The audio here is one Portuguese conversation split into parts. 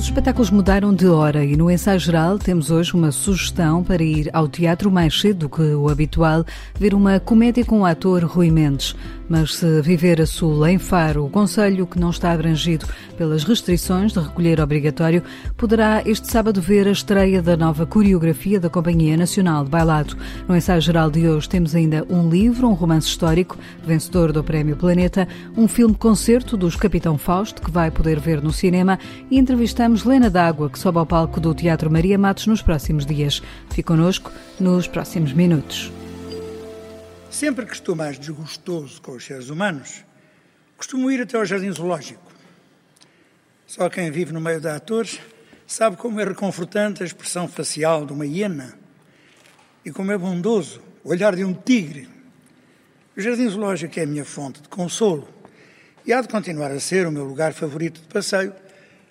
Os espetáculos mudaram de hora e no ensaio geral temos hoje uma sugestão para ir ao teatro mais cedo do que o habitual, ver uma comédia com o ator Rui Mendes. Mas se viver a sul em Faro, o conselho que não está abrangido pelas restrições de recolher obrigatório, poderá este sábado ver a estreia da nova coreografia da Companhia Nacional de Bailado. No ensaio geral de hoje temos ainda um livro, um romance histórico, vencedor do Prémio Planeta, um filme-concerto dos Capitão Fausto, que vai poder ver no cinema, e entrevistamos Lena D'Água, que sobe ao palco do Teatro Maria Matos nos próximos dias. Fique connosco nos próximos minutos. Sempre que estou mais desgostoso com os seres humanos, costumo ir até ao jardim zoológico. Só quem vive no meio de atores sabe como é reconfortante a expressão facial de uma hiena e como é bondoso o olhar de um tigre. O jardim zoológico é a minha fonte de consolo e há de continuar a ser o meu lugar favorito de passeio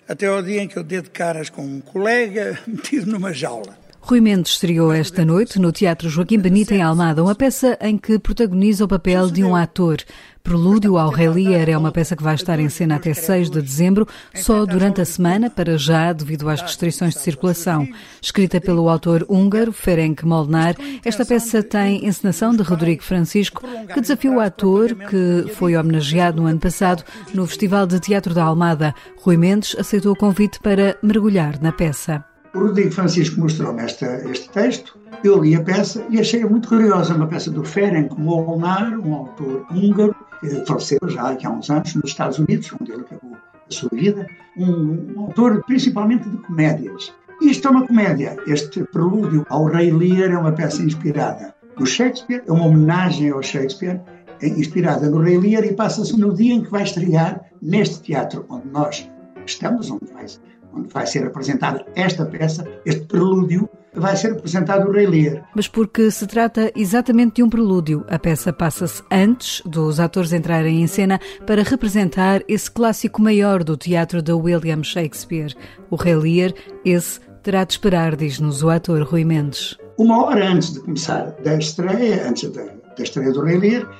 até ao dia em que eu dê de caras com um colega metido numa jaula. Rui Mendes estreou esta noite no Teatro Joaquim Benito em Almada, uma peça em que protagoniza o papel de um ator. Prelúdio ao Rei Lear é uma peça que vai estar em cena até 6 de dezembro, só durante a semana, para já, devido às restrições de circulação. Escrita pelo autor húngaro Ferenc Molnar, esta peça tem encenação de Rodrigo Francisco, que desafiou o ator, que foi homenageado no ano passado no Festival de Teatro da Almada. Rui Mendes aceitou o convite para mergulhar na peça. O Rodrigo Francisco mostrou-me este texto, eu li a peça e achei-a muito curiosa. Uma peça do Ferenc Molnar, um autor húngaro, que faleceu já há uns anos nos Estados Unidos, onde ele acabou a sua vida. Um, um autor principalmente de comédias. Isto é uma comédia. Este prelúdio ao Rei Lear é uma peça inspirada no Shakespeare, é uma homenagem ao Shakespeare, é inspirada no Rei Lear e passa-se no dia em que vai estrear neste teatro onde nós estamos, onde vai onde vai ser apresentada esta peça, este prelúdio, vai ser apresentado o Rei Lear. Mas porque se trata exatamente de um prelúdio, a peça passa-se antes dos atores entrarem em cena para representar esse clássico maior do teatro de William Shakespeare. O Rei Lear, esse terá de esperar, diz-nos o ator Rui Mendes. Uma hora antes de começar da estreia, antes da, da estreia do Rei Lear,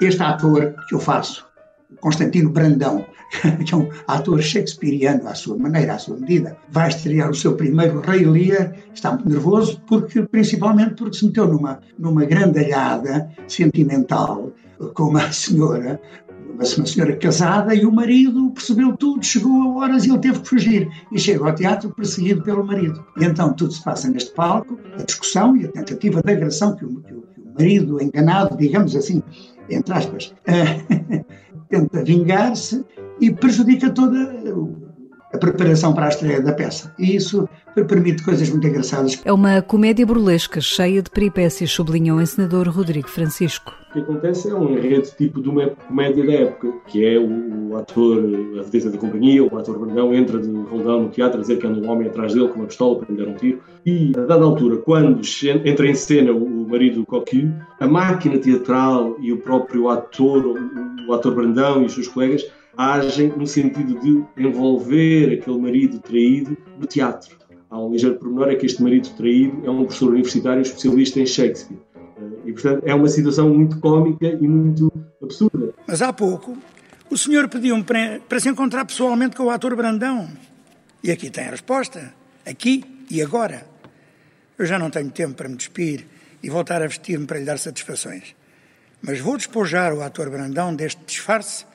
este ator que eu faço, Constantino Brandão, que é um ator shakespeariano à sua maneira, à sua medida, vai estrear o seu primeiro Rei Lear, está muito nervoso, porque, principalmente porque se meteu numa, numa grandalhada sentimental com uma senhora, uma senhora casada, e o marido percebeu tudo, chegou a horas e ele teve que fugir. E chega ao teatro perseguido pelo marido. E então tudo se passa neste palco, a discussão e a tentativa de agressão que o, que o, marido enganado, digamos assim, entre aspas, tenta vingar-se e prejudica toda a preparação para a estreia da peça. E isso permite coisas muito engraçadas. É uma comédia burlesca, cheia de peripécias, sublinha o encenador Rodrigo Francisco. O que acontece é um enredo tipo de uma comédia da época, que é o ator, a vedeta da companhia, o ator Brandão, entra de roldão no teatro a dizer que anda um homem atrás dele com uma pistola para lhe dar um tiro. E, a dada altura, quando entra em cena o marido Coquille, a máquina teatral e o próprio ator, o ator Brandão e os seus colegas, agem no sentido de envolver aquele marido traído no teatro. Há um ligeiro pormenor, é que este marido traído é um professor universitário especialista em Shakespeare. E, portanto, é uma situação muito cómica e muito absurda. Mas há pouco, o senhor pediu-me para, para se encontrar pessoalmente com o ator Brandão. E aqui tem a resposta. Aqui e agora. Eu já não tenho tempo para me despir e voltar a vestir-me para lhe dar satisfações. Mas vou despojar o ator Brandão deste disfarce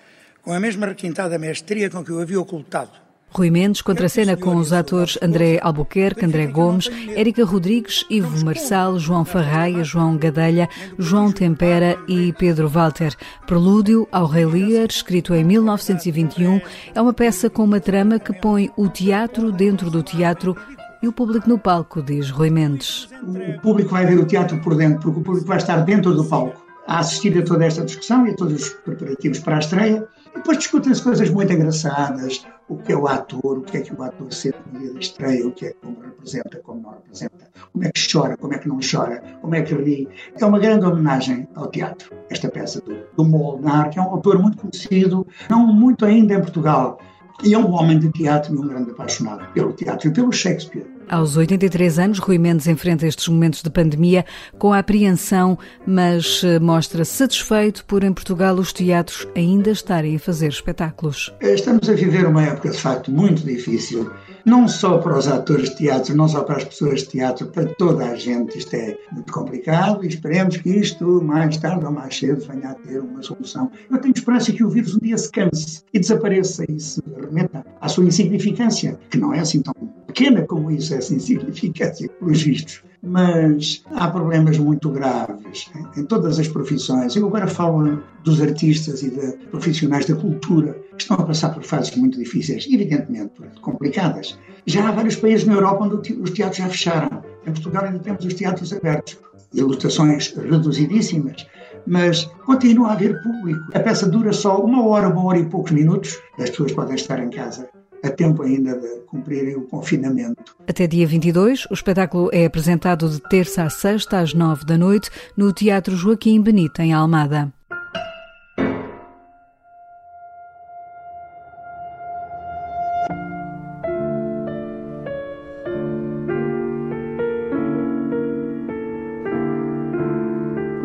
com a mesma requintada mestria com que o havia ocultado. Rui Mendes contracena com os atores André Albuquerque, André Gomes, Érica Rodrigues, Ivo Marçal, João Farraia, João Gadelha, João Tempera e Pedro Walter. Prelúdio ao Rei Lear, escrito em 1921, é uma peça com uma trama que põe o teatro dentro do teatro e o público no palco, diz Rui Mendes. O público vai ver o teatro por dentro, porque o público vai estar dentro do palco a assistir a toda esta discussão e a todos os preparativos para a estreia. Depois discutem-se coisas muito engraçadas, o que é o ator, o que é que o ator sente no estreia, o que é que como representa, como não representa, como é que chora, como é que não chora, como é que ri. É uma grande homenagem ao teatro, esta peça do, do Molnar, que é um autor muito conhecido, não muito ainda em Portugal, e é um homem de teatro e um grande apaixonado pelo teatro e pelo Shakespeare. Aos 83 anos, Rui Mendes enfrenta estes momentos de pandemia com apreensão, mas eh, mostra-se satisfeito por em Portugal os teatros ainda estarem a fazer espetáculos. Estamos a viver uma época de facto muito difícil não só para os atores de teatro, não só para as pessoas de teatro, para toda a gente isto é muito complicado e esperemos que isto, mais tarde ou mais cedo, venha a ter uma solução. Eu tenho esperança que o vírus um dia se canse e desapareça e se remeta à sua insignificância, que não é assim tão pequena como isso, essa insignificância, pelos vistos mas há problemas muito graves em todas as profissões. Eu agora falo dos artistas e de profissionais da cultura que estão a passar por fases muito difíceis, evidentemente complicadas. Já há vários países na Europa onde os teatros já fecharam. Em Portugal ainda temos os teatros abertos, ilustrações reduzidíssimas, mas continua a haver público. A peça dura só uma hora, uma hora e poucos minutos. As pessoas podem estar em casa a tempo ainda de cumprirem o confinamento. Até dia 22, o espetáculo é apresentado de terça a sexta às nove da noite no Teatro Joaquim Benito, em Almada.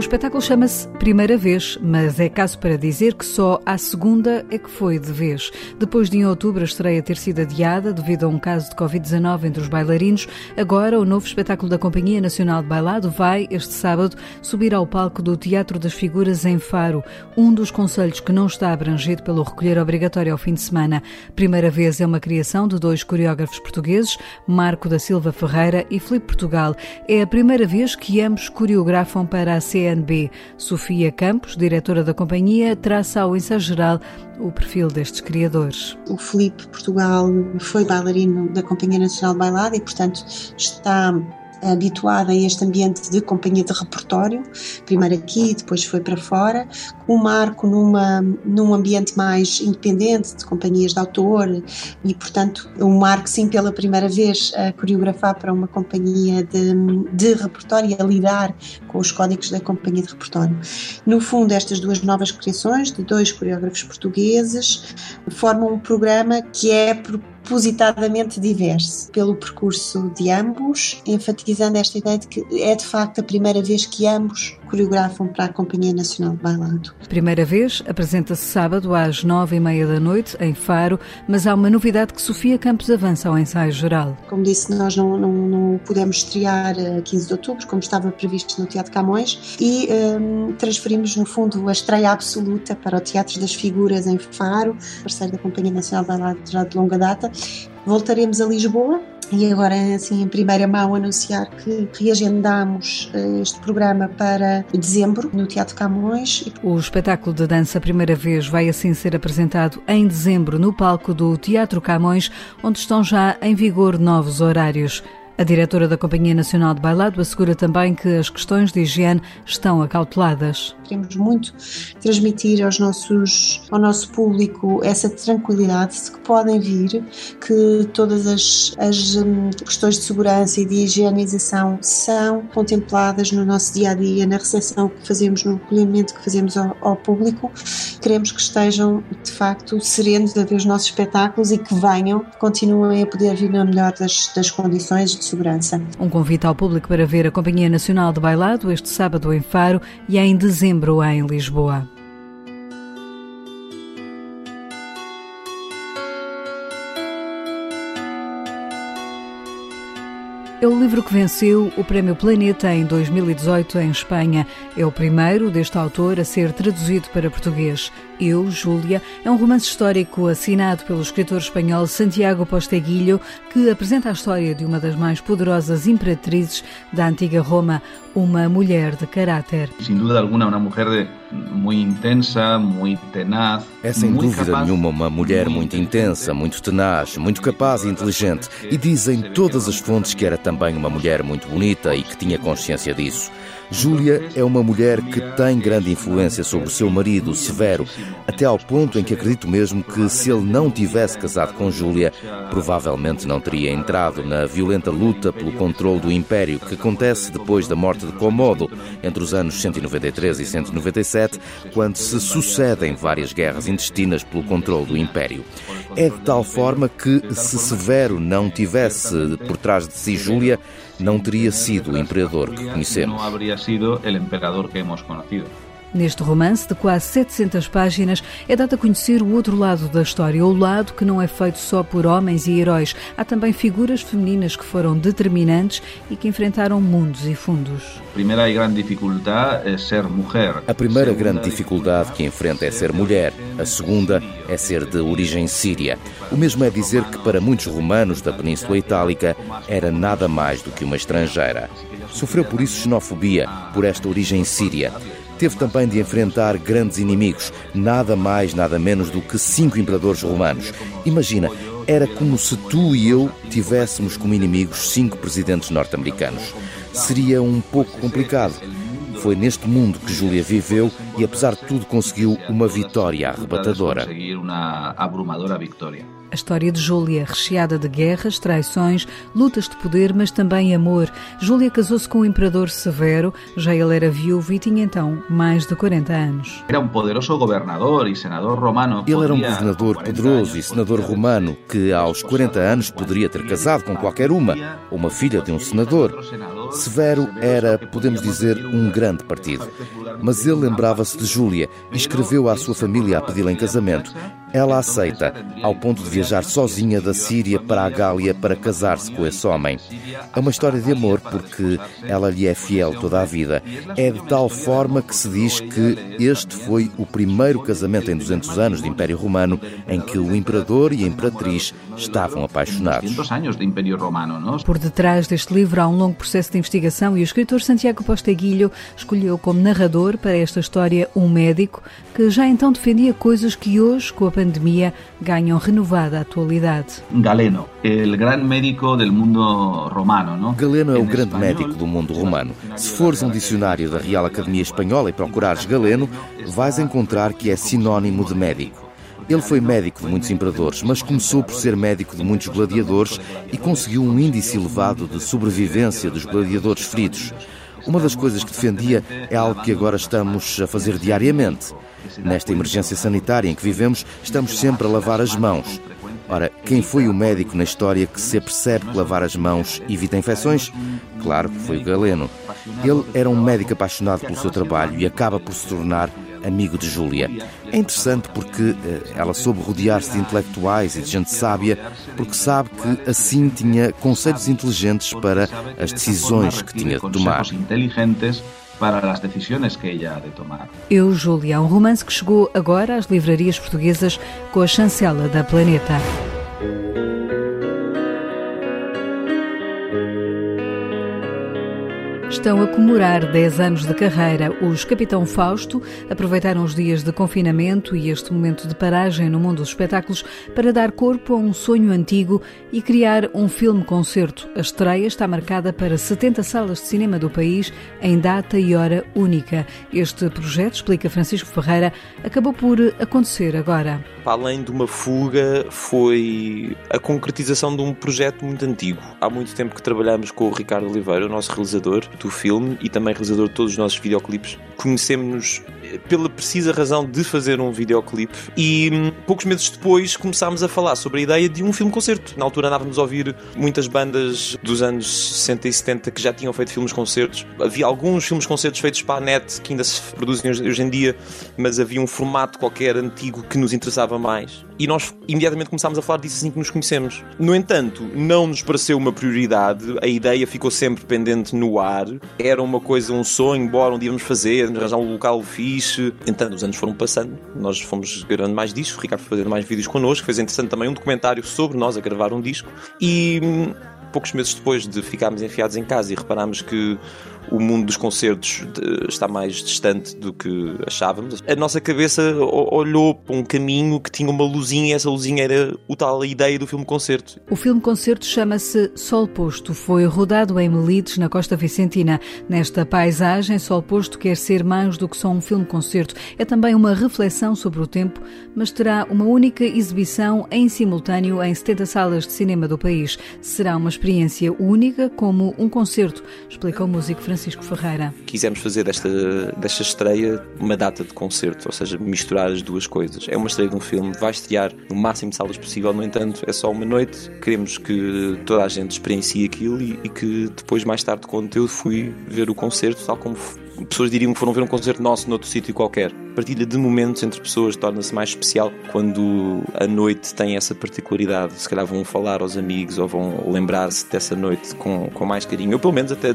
Espetáculo chama-se Primeira Vez, mas é caso para dizer que só à segunda é que foi de vez. Depois de em outubro a estreia ter sido adiada devido a um caso de Covid-19 entre os bailarinos, agora o novo espetáculo da Companhia Nacional de Bailado vai, este sábado, subir ao palco do Teatro das Figuras em Faro, um dos conselhos que não está abrangido pelo recolher obrigatório ao fim de semana. Primeira Vez é uma criação de dois coreógrafos portugueses, Marco da Silva Ferreira e Filipe Portugal. É a primeira vez que ambos coreografam para a CN CNB. Sofia Campos, diretora da companhia, traça ao ensaio geral o perfil destes criadores. O Felipe Portugal foi bailarino da Companhia Nacional de Bailado e, portanto, está habituada a este ambiente de companhia de repertório, primeiro aqui, depois foi para fora, o Marco numa, num ambiente mais independente, de companhias de autor, e portanto o Marco sim pela primeira vez a coreografar para uma companhia de, de repertório, a lidar com os códigos da companhia de repertório. No fundo, estas duas novas criações, de dois coreógrafos portugueses, formam um programa que é propositadamente diverso pelo percurso de ambos, enfatizando esta ideia de que é de facto a primeira vez que ambos coreografam para a Companhia Nacional de Bailado. Primeira vez, apresenta-se sábado às nove e meia da noite, em Faro, mas há uma novidade que Sofia Campos avança ao ensaio geral. Como disse, nós não, não, não pudemos estrear a 15 de outubro, como estava previsto no Teatro Camões, e um, transferimos, no fundo, a estreia absoluta para o Teatro das Figuras em Faro, parceiro da Companhia Nacional de Bailado já de longa data. Voltaremos a Lisboa e agora, assim, em primeira mão, anunciar que reagendamos eh, este programa para dezembro no Teatro Camões. O espetáculo de dança Primeira Vez vai assim ser apresentado em dezembro no palco do Teatro Camões, onde estão já em vigor novos horários. A diretora da Companhia Nacional de Bailado assegura também que as questões de higiene estão acauteladas. Queremos muito transmitir aos nossos, ao nosso público essa tranquilidade de que podem vir, que todas as, as hum, questões de segurança e de higienização são contempladas no nosso dia a dia, na recepção que fazemos, no acolhimento que fazemos ao, ao público. Queremos que estejam, de facto, serenos a ver os nossos espetáculos e que venham, continuem a poder vir na melhor das, das condições segurança. Um convite ao público para ver a Companhia Nacional de Bailado este sábado em Faro e em dezembro em Lisboa. É o livro que venceu o Prémio Planeta em 2018 em Espanha. É o primeiro deste autor a ser traduzido para português. Eu, Júlia, é um romance histórico assinado pelo escritor espanhol Santiago Posteguilho, que apresenta a história de uma das mais poderosas imperatrizes da antiga Roma, uma mulher de caráter. Sem dúvida alguma, uma mulher de, muito intensa, muito tenaz. É sem dúvida capaz, nenhuma uma mulher muito intensa, muito tenaz, muito capaz e inteligente. E dizem todas as fontes que era também uma mulher muito bonita e que tinha consciência disso. Júlia é uma mulher que tem grande influência sobre o seu marido, Severo, até ao ponto em que acredito mesmo que se ele não tivesse casado com Júlia, provavelmente não teria entrado na violenta luta pelo controle do Império que acontece depois da morte de Comodo, entre os anos 193 e 197, quando se sucedem várias guerras intestinas pelo controle do Império. É de tal forma que, se Severo não tivesse por trás de si Júlia, não teria sido o imperador que conhecemos. Neste romance, de quase 700 páginas, é dado a conhecer o outro lado da história, o lado que não é feito só por homens e heróis. Há também figuras femininas que foram determinantes e que enfrentaram mundos e fundos. A primeira grande dificuldade é ser mulher. A primeira grande dificuldade que enfrenta é ser mulher. A segunda é ser de origem síria. O mesmo é dizer que para muitos romanos da Península Itálica era nada mais do que uma estrangeira. Sofreu por isso xenofobia, por esta origem síria. Teve também de enfrentar grandes inimigos, nada mais, nada menos do que cinco imperadores romanos. Imagina, era como se tu e eu tivéssemos como inimigos cinco presidentes norte-americanos. Seria um pouco complicado. Foi neste mundo que Júlia viveu e, apesar de tudo, conseguiu uma vitória arrebatadora. A história de Júlia, recheada de guerras, traições, lutas de poder, mas também amor. Júlia casou-se com o imperador Severo, já ele era viúvo e tinha então mais de 40 anos. Era um poderoso governador e senador romano. Ele era um governador poderoso e senador romano que aos 40 anos poderia ter casado com qualquer uma, uma filha de um senador. Severo era, podemos dizer, um grande partido. Mas ele lembrava-se de Júlia e escreveu à sua família a pedi-la em casamento. Ela aceita, ao ponto de viajar sozinha da Síria para a Gália para casar-se com esse homem. É uma história de amor porque ela lhe é fiel toda a vida. É de tal forma que se diz que este foi o primeiro casamento em 200 anos de Império Romano em que o imperador e a imperatriz estavam apaixonados. Por detrás deste livro há um longo processo de investigação e o escritor Santiago Posteguilho escolheu como narrador para esta história um médico que já então defendia coisas que hoje, com a pandemia, ganham renovada atualidade. Galeno, o grande médico do mundo romano, não? Galeno é o grande médico do mundo romano. Se fores um dicionário da Real Academia Espanhola e procurares Galeno, vais encontrar que é sinónimo de médico. Ele foi médico de muitos imperadores, mas começou por ser médico de muitos gladiadores e conseguiu um índice elevado de sobrevivência dos gladiadores feridos. Uma das coisas que defendia é algo que agora estamos a fazer diariamente. Nesta emergência sanitária em que vivemos, estamos sempre a lavar as mãos. Ora, quem foi o médico na história que se apercebe que lavar as mãos evita infecções? Claro que foi o Galeno. Ele era um médico apaixonado pelo seu trabalho e acaba por se tornar amigo de Júlia. É interessante porque eh, ela soube rodear-se de intelectuais e de gente sábia, porque sabe que assim tinha conselhos inteligentes para as decisões que tinha de tomar para as decisões que ela de tomar. Eu, Júlia, um romance que chegou agora às livrarias portuguesas com a chancela da Planeta. Estão a comemorar 10 anos de carreira. Os Capitão Fausto aproveitaram os dias de confinamento e este momento de paragem no mundo dos espetáculos para dar corpo a um sonho antigo e criar um filme-concerto. A estreia está marcada para 70 salas de cinema do país em data e hora única. Este projeto, explica Francisco Ferreira, acabou por acontecer agora. Para além de uma fuga, foi a concretização de um projeto muito antigo. Há muito tempo que trabalhamos com o Ricardo Oliveira, o nosso realizador, do filme e também realizador de todos os nossos videoclipes. Conhecemos-nos eh, pela precisa razão de fazer um videoclipe e hum, poucos meses depois começámos a falar sobre a ideia de um filme-concerto. Na altura andávamos a ouvir muitas bandas dos anos 60 e 70 que já tinham feito filmes-concertos. Havia alguns filmes-concertos feitos para a net que ainda se produzem hoje em dia, mas havia um formato qualquer antigo que nos interessava mais. E nós imediatamente começámos a falar disso assim que nos conhecemos. No entanto, não nos pareceu uma prioridade, a ideia ficou sempre pendente no ar era uma coisa, um sonho, embora um dia vamos fazer, arranjar um local fixe. Então, os anos foram passando, nós fomos gravando mais discos, o Ricardo fazendo mais vídeos connosco, fez interessante também um documentário sobre nós a gravar um disco. E hum, poucos meses depois de ficarmos enfiados em casa e reparámos que o mundo dos concertos está mais distante do que achávamos. A nossa cabeça olhou para um caminho que tinha uma luzinha e essa luzinha era o tal ideia do filme-concerto. O filme-concerto chama-se Sol Posto. Foi rodado em Melides, na Costa Vicentina. Nesta paisagem, Sol Posto quer ser mais do que só um filme-concerto. É também uma reflexão sobre o tempo, mas terá uma única exibição em simultâneo em 70 salas de cinema do país. Será uma experiência única como um concerto, explica o músico francês Francisco Ferreira. Quisemos fazer desta, desta estreia uma data de concerto, ou seja, misturar as duas coisas. É uma estreia de um filme, vai estrear no máximo de salas possível, no entanto, é só uma noite. Queremos que toda a gente experiencie aquilo e, e que depois, mais tarde, quando eu fui ver o concerto, tal como pessoas diriam que foram ver um concerto nosso noutro sítio qualquer. Partilha de momentos entre pessoas torna-se mais especial quando a noite tem essa particularidade. Se calhar vão falar aos amigos ou vão lembrar-se dessa noite com, com mais carinho. Eu, pelo menos, até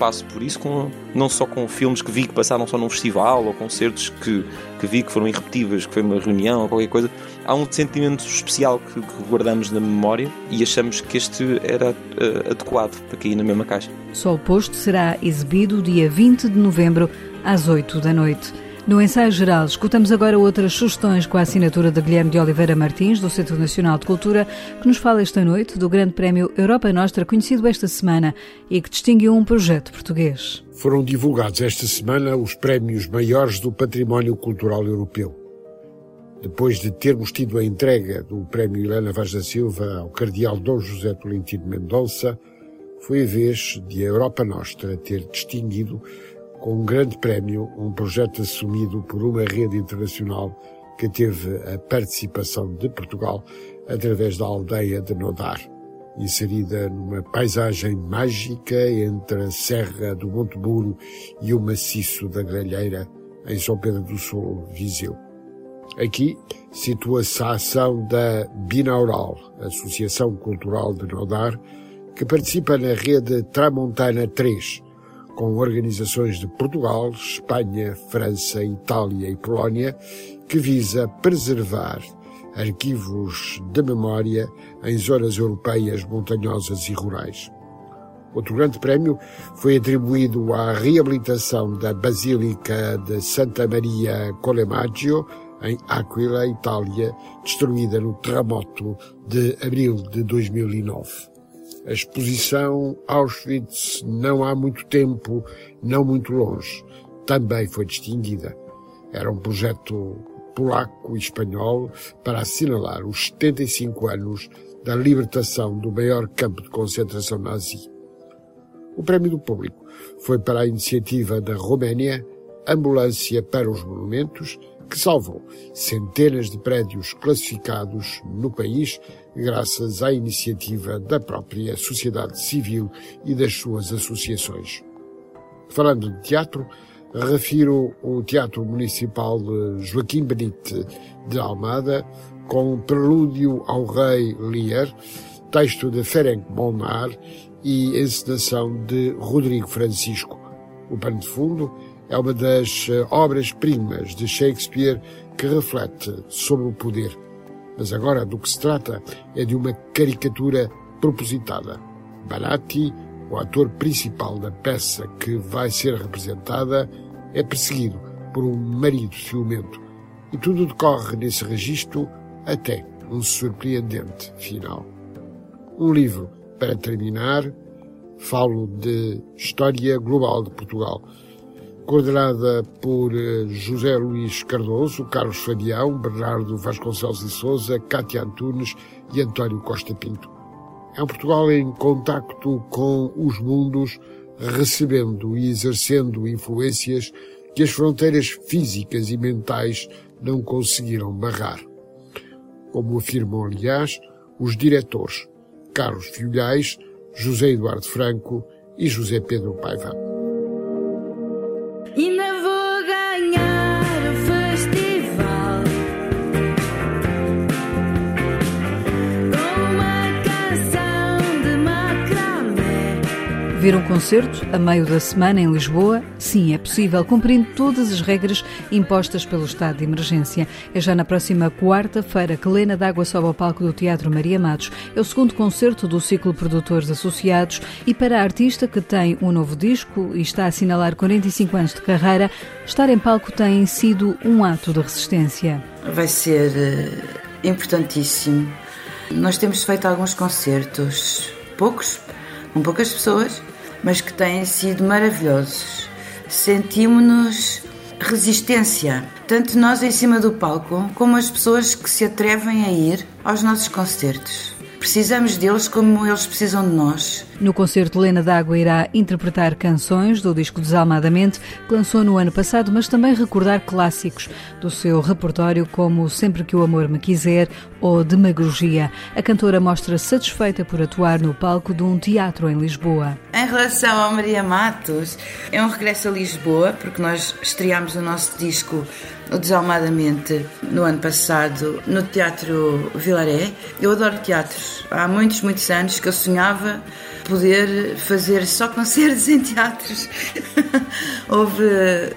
passo por isso com, não só com filmes que vi que passaram só num festival ou concertos que, que vi que foram irrepetíveis, que foi uma reunião ou qualquer coisa. Há um sentimento especial que, que guardamos na memória e achamos que este era uh, adequado para cair na mesma caixa. Só o posto será exibido dia 20 de novembro às 8 da noite. No ensaio geral, escutamos agora outras sugestões com a assinatura de Guilherme de Oliveira Martins, do Centro Nacional de Cultura, que nos fala esta noite do Grande Prémio Europa Nostra, conhecido esta semana e que distinguiu um projeto português. Foram divulgados esta semana os prémios maiores do património cultural europeu. Depois de termos tido a entrega do Prémio Helena Vaz da Silva ao Cardeal Dom José Tolentino Mendonça, foi a vez de a Europa Nostra ter distinguido com um grande prémio, um projeto assumido por uma rede internacional que teve a participação de Portugal através da aldeia de Nodar, inserida numa paisagem mágica entre a Serra do Monte Buro e o maciço da Gralheira, em São Pedro do Sul, Viseu. Aqui situa-se a ação da Binaural, Associação Cultural de Nodar, que participa na rede Tramontana 3, com organizações de Portugal, Espanha, França, Itália e Polónia, que visa preservar arquivos de memória em zonas europeias montanhosas e rurais. Outro grande prémio foi atribuído à reabilitação da Basílica de Santa Maria Colemaggio, em Aquila, Itália, destruída no terremoto de abril de 2009. A exposição Auschwitz não há muito tempo, não muito longe, também foi distinguida. Era um projeto polaco e espanhol para assinalar os 75 anos da libertação do maior campo de concentração nazi. O prémio do público foi para a iniciativa da Roménia Ambulância para os Monumentos, que salvou centenas de prédios classificados no país graças à iniciativa da própria sociedade civil e das suas associações. Falando de teatro, refiro o Teatro Municipal Joaquim Benite de Almada, com Prelúdio ao Rei Lear, texto de Ferenc Molnar e encenação de Rodrigo Francisco. O pano de fundo é uma das eh, obras-primas de Shakespeare que reflete sobre o poder mas agora do que se trata é de uma caricatura propositada. Barati, o ator principal da peça que vai ser representada, é perseguido por um marido ciumento. E tudo decorre nesse registro até um surpreendente final. Um livro, para terminar, falo de História Global de Portugal coordenada por eh, José Luís Cardoso, Carlos Fabião, Bernardo Vasconcelos de Souza, Cátia Antunes e António Costa Pinto. É um Portugal em contacto com os mundos, recebendo e exercendo influências que as fronteiras físicas e mentais não conseguiram barrar. Como afirmam, aliás, os diretores Carlos Filhais, José Eduardo Franco e José Pedro Paiva. In Ver um concerto a meio da semana em Lisboa? Sim, é possível, cumprindo todas as regras impostas pelo estado de emergência. É já na próxima quarta-feira que Lena D'Água sobe ao palco do Teatro Maria Matos. É o segundo concerto do ciclo Produtores Associados e para a artista que tem um novo disco e está a assinalar 45 anos de carreira, estar em palco tem sido um ato de resistência. Vai ser uh, importantíssimo. Nós temos feito alguns concertos, poucos, com poucas pessoas, mas que têm sido maravilhosos. Sentimos-nos resistência, tanto nós em cima do palco, como as pessoas que se atrevem a ir aos nossos concertos. Precisamos deles como eles precisam de nós. No concerto, Lena D'Água irá interpretar canções do disco Desalmadamente, que lançou no ano passado, mas também recordar clássicos do seu repertório, como Sempre que o Amor Me Quiser ou Demagogia. A cantora mostra-se satisfeita por atuar no palco de um teatro em Lisboa. Em relação ao Maria Matos, é um regresso a Lisboa, porque nós estreámos o nosso disco Desalmadamente no ano passado no Teatro Vilaré. Eu adoro teatros. Há muitos, muitos anos que eu sonhava poder fazer só concertos em teatros. Houve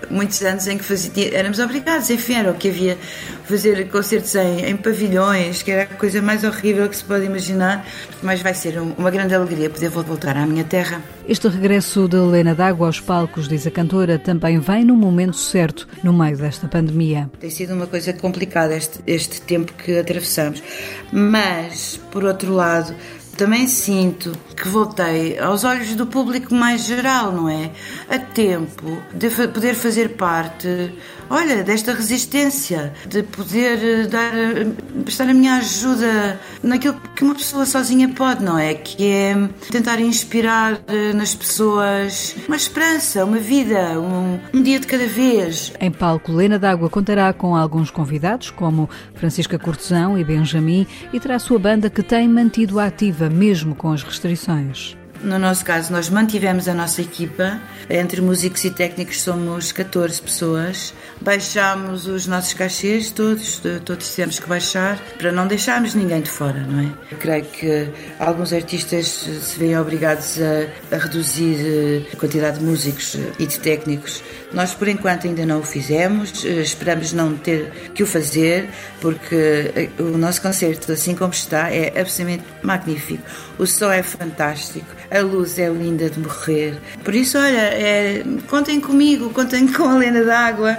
muitos anos em que fazia, éramos obrigados, enfim, era o que havia fazer concertos em, em, pavilhões, que era a coisa mais horrível que se pode imaginar, mas vai ser uma grande alegria poder voltar à minha terra. Este regresso de Helena D'Água aos palcos, diz a cantora, também vem no momento certo, no meio desta pandemia. Tem sido uma coisa complicada este, este tempo que atravessamos, mas, por outro lado, também sinto que voltei aos olhos do público mais geral, não é? A tempo de poder fazer parte, olha, desta resistência, de poder eh, dar, eh, prestar a minha ajuda naquilo que uma pessoa sozinha pode, não é? Que é tentar inspirar eh, nas pessoas uma esperança, uma vida, um, um dia de cada vez. Em palco, Lena D'Água contará com alguns convidados, como Francisca Cortesão e Benjamin, e terá a sua banda que tem mantido ativa mesmo com as restrições. No nosso caso, nós mantivemos a nossa equipa. Entre músicos e técnicos somos 14 pessoas. Baixámos os nossos cachês, todos, todos tivemos que baixar, para não deixarmos ninguém de fora, não é? Eu creio que alguns artistas se veem obrigados a, a reduzir eh, a quantidade de músicos eh, e de técnicos. Nós, por enquanto, ainda não o fizemos. Eh, esperamos não ter que o fazer, porque o nosso concerto, assim como está, é absolutamente magnífico. O som é fantástico a luz é linda de morrer. Por isso, olha, é, contem comigo, contem com a Lena d'Água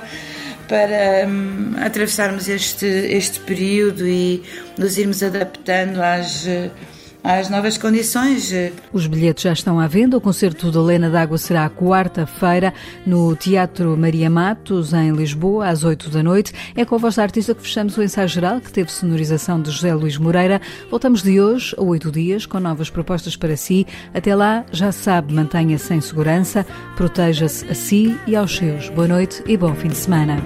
para hum, atravessarmos este, este período e nos irmos adaptando às às novas condições. Os bilhetes já estão à venda. O concerto de Helena d'Água será quarta-feira no Teatro Maria Matos, em Lisboa, às 8 da noite. É com a voz da artista que fechamos o ensaio geral, que teve sonorização de José Luís Moreira. Voltamos de hoje a oito dias com novas propostas para si. Até lá, já sabe, mantenha-se em segurança, proteja-se a si e aos seus. Boa noite e bom fim de semana.